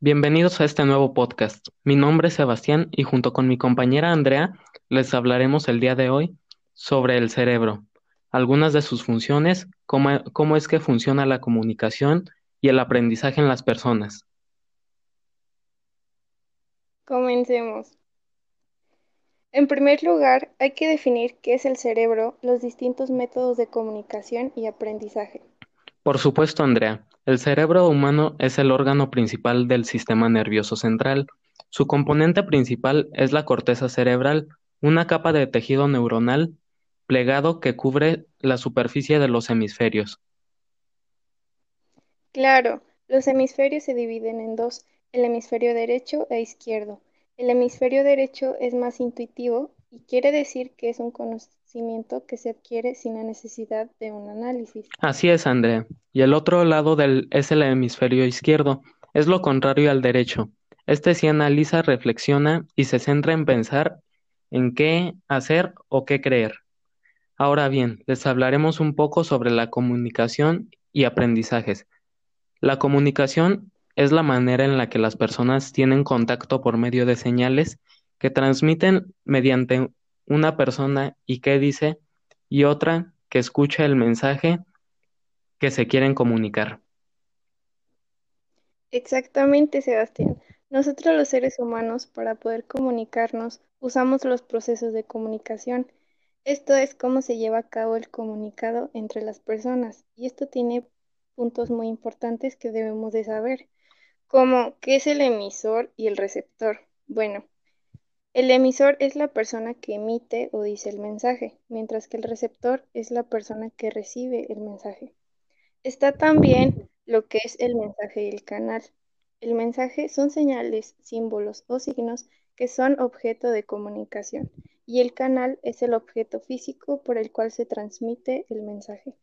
Bienvenidos a este nuevo podcast. Mi nombre es Sebastián y junto con mi compañera Andrea les hablaremos el día de hoy sobre el cerebro, algunas de sus funciones, cómo, cómo es que funciona la comunicación y el aprendizaje en las personas. Comencemos. En primer lugar, hay que definir qué es el cerebro, los distintos métodos de comunicación y aprendizaje. Por supuesto, Andrea. El cerebro humano es el órgano principal del sistema nervioso central. Su componente principal es la corteza cerebral, una capa de tejido neuronal plegado que cubre la superficie de los hemisferios. Claro, los hemisferios se dividen en dos, el hemisferio derecho e izquierdo. El hemisferio derecho es más intuitivo y quiere decir que es un que se adquiere sin la necesidad de un análisis. Así es, Andrea. Y el otro lado del es el hemisferio izquierdo. Es lo contrario al derecho. Este sí analiza, reflexiona y se centra en pensar en qué hacer o qué creer. Ahora bien, les hablaremos un poco sobre la comunicación y aprendizajes. La comunicación es la manera en la que las personas tienen contacto por medio de señales que transmiten mediante una persona y que dice y otra que escucha el mensaje que se quieren comunicar. Exactamente, Sebastián. Nosotros los seres humanos, para poder comunicarnos, usamos los procesos de comunicación. Esto es cómo se lleva a cabo el comunicado entre las personas y esto tiene puntos muy importantes que debemos de saber, como qué es el emisor y el receptor. Bueno, el emisor es la persona que emite o dice el mensaje, mientras que el receptor es la persona que recibe el mensaje. Está también lo que es el mensaje y el canal. El mensaje son señales, símbolos o signos que son objeto de comunicación y el canal es el objeto físico por el cual se transmite el mensaje.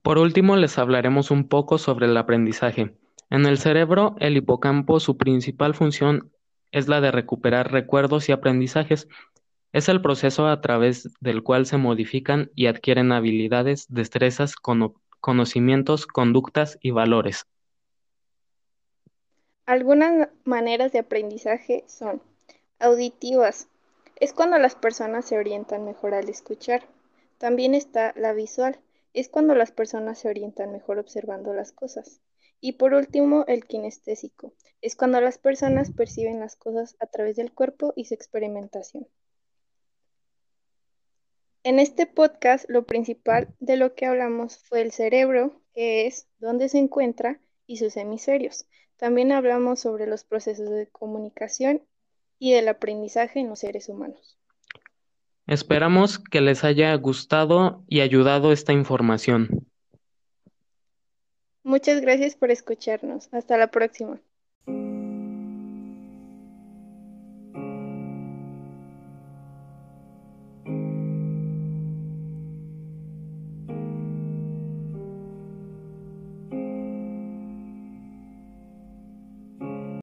Por último, les hablaremos un poco sobre el aprendizaje. En el cerebro, el hipocampo, su principal función es la de recuperar recuerdos y aprendizajes. Es el proceso a través del cual se modifican y adquieren habilidades, destrezas, conocimientos, conductas y valores. Algunas maneras de aprendizaje son auditivas. Es cuando las personas se orientan mejor al escuchar. También está la visual. Es cuando las personas se orientan mejor observando las cosas. Y por último, el kinestésico. Es cuando las personas perciben las cosas a través del cuerpo y su experimentación. En este podcast, lo principal de lo que hablamos fue el cerebro, que es dónde se encuentra, y sus hemisferios. También hablamos sobre los procesos de comunicación y del aprendizaje en los seres humanos. Esperamos que les haya gustado y ayudado esta información. Muchas gracias por escucharnos. Hasta la próxima.